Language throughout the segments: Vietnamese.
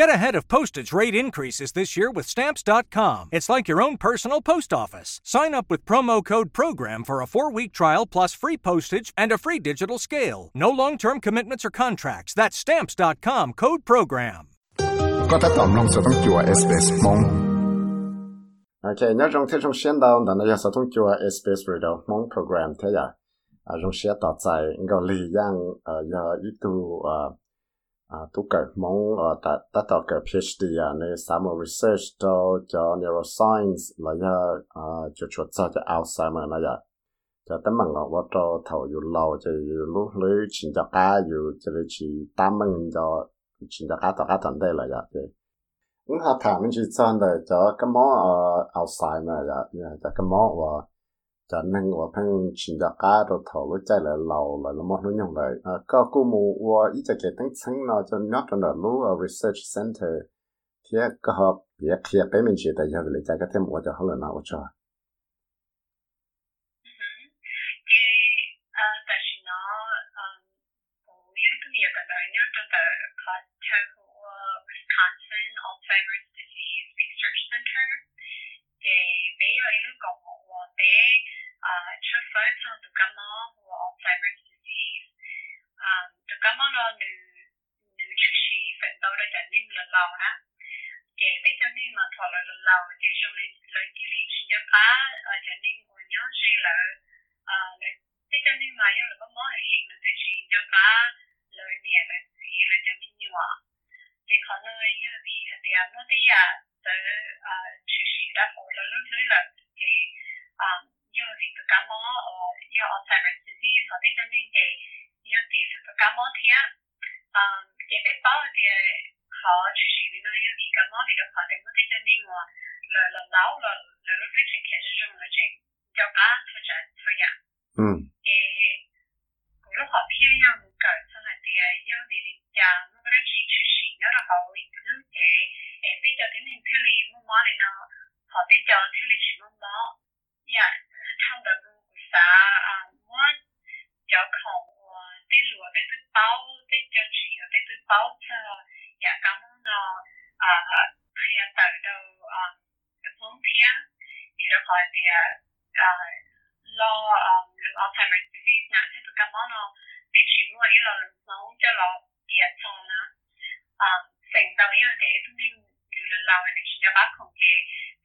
Get ahead of postage rate increases this year with Stamps.com. It's like your own personal post office. Sign up with promo code PROGRAM for a four week trial plus free postage and a free digital scale. No long term commitments or contracts. That's Stamps.com code PROGRAM. ก็ถ้าตอมลงสต้องจัว SBS มงโอเคเนี่ยจงเทจงเชียนดาวแต่เนี่ยสต้องจัว SBS Radio มงโปรแกรมเทียอ่าจงเชียต่อใจก็ลีย่างเอ่อยาอีตูอ่าอ่าตุกเกิดมงเอ่อ à tôi cả mong ờ, ở ta ta tạo cái PhD à này some research cho cho neuroscience là giờ à cho cho cho cho Alzheimer là giờ cho tất bằng ngọc vào cho thầu dù lâu cho dù lúc lưới chỉ cho cá, dù cho lưới chỉ tám mươi cho chỉ cho cá tạo cá toàn đây là giờ thì cũng học thằng mình chỉ chọn để cho cái món ở ờ, Alzheimer dạ, là giờ cái món và cho nên và phân chỉ là cả đồ thầu lúc chạy lại lâu lại là mỏ nó nhung lại có cô mù và ít cái tính chân nó cho nhớ cho nó lú research center thì cái học, biết khi cái mình chỉ để cho cái cái thêm một cho họ là nào cho Alzheimer's Disease Research Center. Thì bây giờ lúc còn một bé chắc phải trong từ cái mỏ của Alzheimer's Disease. Từ cái mỏ nó nữ nữ chủ sĩ phần đầu lần lâu nè. chị biết cho nên mà thọ lần lâu chị trong này lời kia lý chỉ nhớ phá ở cho nên của nhớ gì là ờ, biết cho nên mà yêu là có mỏ hiện là cái gì, nhớ phá lời nhẹ là gì là cho nên nhỏ chị có nơi như vì thì em nói thế à tới chủ sĩ đã hỗ là lúc dưới là thì như vì cái cá mó ở như Alzheimer's disease họ biết cho nên thì như thì cái cá mó thì á thì biết bao thì họ chủ sĩ vì nó cá mó thì nó họ để mất cho nên mà là là lão là là lúc dưới chuyện kia trong là chuyện cho cá thôi trả thôi à thì lúc họ phía nhau một cái xong rồi thì như vì lý do nó có chỉ chủ sĩ nó là họ lúc để bây giờ đến mình thay mua mỏ này nó họ bây giờ thay li chỉ mua mỏ ya trong đó xã à mua cho không để lúa để tôi bao để cho chị để tôi bao cho cảm ơn nó à khi tới đâu à phương thiên thì đó gọi là à lo ờ, lừa Alzheimer's disease nè, thế tôi cảm ơn nó để chỉ mua ý là lừa sống cho lo địa cho nó à thành tàu như thế tôi nên lừa là lao này chỉ là bác không kể.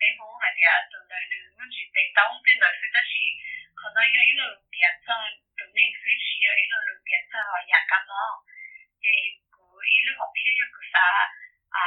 Để muốn là địa từ đời lừa muốn chỉ để tao không bên đời sự tất chỉ còn nói như ý là lừa biết cho tự nhiên suy chỉ ý là lừa biết cho nhà cảm ơn thì cứ ý là học phía cứ xã à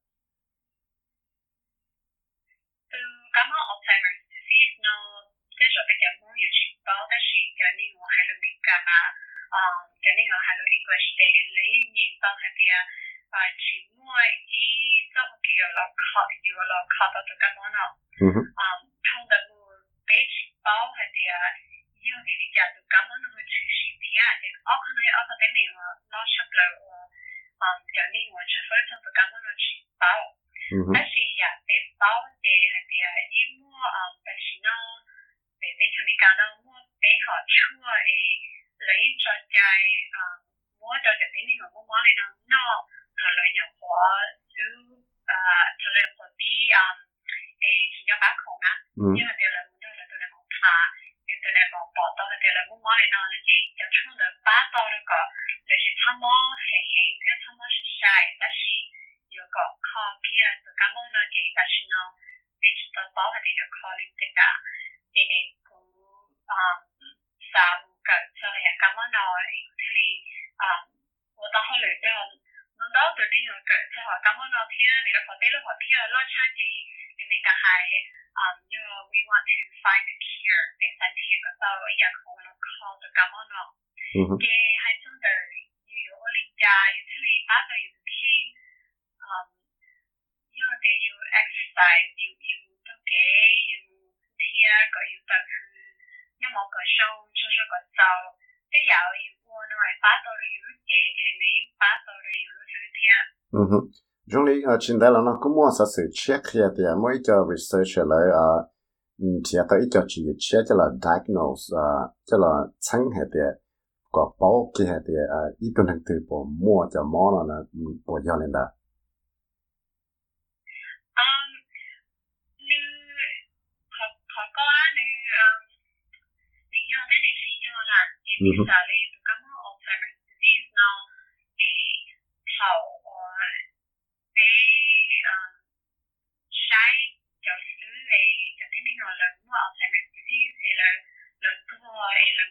đó là cho nên我还有那个啊，cho nên我还有 English 的理念包系啲啊。啊，全部依都几有落靠，有落靠到做咁样咯。嗯哼啊，通常会俾钱包系啲啊，要佢哋就做咁样去储薯片啊，即系我可能我个顶年我攞出嚟我，啊，就呢我出去就做咁样去储包。嗯哼但是呀，俾包嘅系啲啊，因为啊，但是呢，俾俾佢哋讲到 我俾学出诶，嚟再在啊，我就就点呢个我冇你呢，那。thời lợi nhập của thứ thời lợi của tí chỉ cho bác khổ á nhưng mà điều là muốn đâu là tôi là một thà nhưng tôi là một bỏ tao là điều là muốn nói nó là gì cho chung được ba tao được có để chỉ tham mô hệ hệ cái tham mô是sai但是有个靠kia từ cảm ơn nó chị但是nó để chỉ tao bảo là điều có lý tất cả thì cũng sao họ cảm ơn họ thiên vì họ thấy là họ thiên lo cha chị. Nên mình cả hai um you we want to find a cure. Để sản thiên cái sau ấy giờ không nó call được cảm ơn họ. Ừ cái hai chúng tôi you only die you really bad or you king um you know that you exercise you you don't get you thiên có you tự nhưng mà có sâu sâu sâu có sâu. Cái giờ you want to buy bad or you get the name bad or you lose hứ chúng lý ở trên đây là nó cũng muốn sự check hiện thì mỗi cho research lại à ừ thì tới cho chỉ check cho là diagnose à cho là chẳng hiện thì có bảo kia hiện thì à ít tuần từ bộ mua cho món là bộ cho nên đó um như họ họ có như um như nhau thế này thì nhau là thì Ừ hứ. bây giờ đi tụi cái món Alzheimer's disease nó thì hậu để um sai cho xử lý cho đến những người lớn mua Alzheimer's disease hay là lớn tua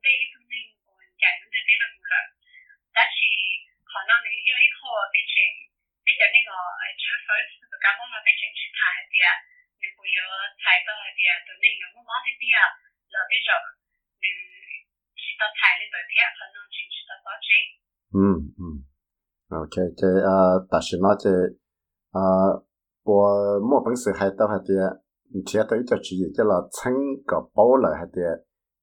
người nhớ được hồi lúc thứ ổn định cho nên ổn chạy đến cái là một lần 但是可能你有一个比前，比就呢个诶出手就咁样啦，比前出太啲啊，你会有太多啲啊，对呢个冇冇啲啲啊，就比就你知道太呢度啲可能只知道多啲。ừ ừ ok cái à ta chỉ nói cái à bộ mua bằng sự hay tao hay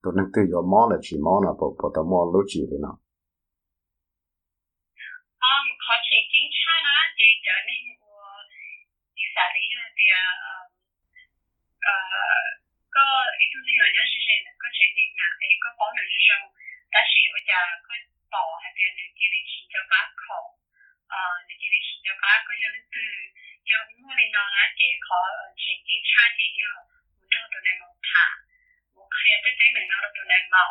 thì chỉ tới cho chỉ cho là chẳng có bảo lại hay thì tụi nó tự do món là chỉ món là bộ bộ tao mua lúc chỉ đi nó 嗯，考前警察呢，就就呢个第三呢样啲啊，诶诶个呢种呢样嘢是先个前定啊，诶个保留之中，但是我就个保系啲你叫你前就把考，诶你叫你前就把个样对，有我哋呢咧嘅考前警察嘅要唔到到你冇查， hay là tới tới mình nó được tụi này màu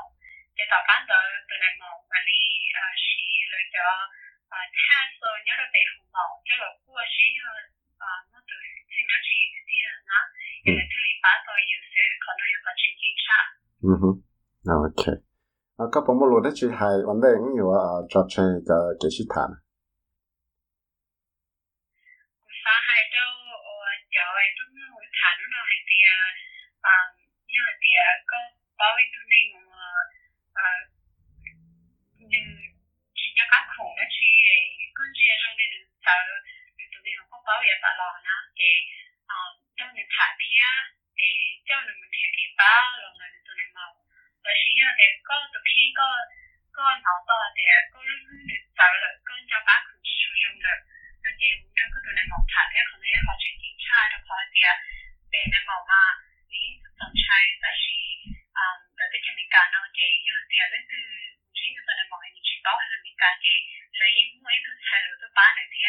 cho tao phán tới tụi này màu mà đi xí à, lựa cho à, cha sơ nhớ được tệ hùng màu cho là cua xí à, nó từ sinh ra chi cái gì đó là thứ ừ. lý phá tôi dự sự còn nó yêu cầu trình chính ừ xác ok. À các bạn muốn nói chuyện hay vấn đề nhiều à trò chơi cái cái gì thằng phá hay đâu chờ ấy tôi muốn thằng nó hay thì như là thì à, có bao nhiêu thứ này mà à, à như chỉ cho các khổ nó chỉ là con gì trong này nó sợ tụi này không có bao giờ sợ lo nó để, à, trong này thả phía để trong này mình sẽ cái bao rồi là tụi này màu và chỉ như là thì có tụi khi có có nó to thì có lúc này sợ là con cho bác cũng sử dụng được. Rồi thì trong cái tụi này màu thả phía không nên họ chuyển chính trai đó khỏi thì à, để này màu mà sunshine 다시 um 그렇게 미카노 게 요디알레트 지나는 모양이 지도하니까 게 레이 무에도 살로도 바네티야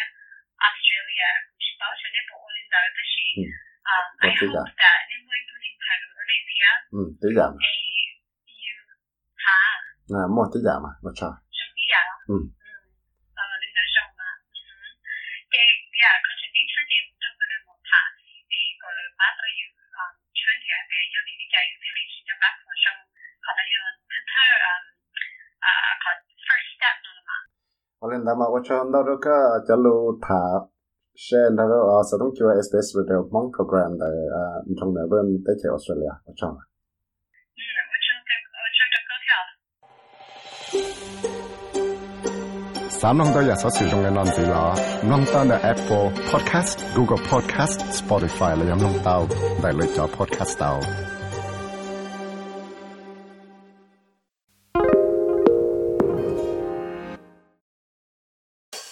Australia 지도하는 보고는 다시 um I hope that in way to in Indonesia 음 뜨가 아, 뭐 뜨가 마. 맞죠. 준비야. 음. olen dama ko chon da ro ka chalu tha she da ro a sa dong kiwa space radio mong program da a trong na ben te che australia ko chon Sáng nông đó giờ sẽ sử dụng cái nón gì là nông ta là Apple Podcast, Google Podcast, Spotify là giống nông tao, đại lựa chọn podcast tao.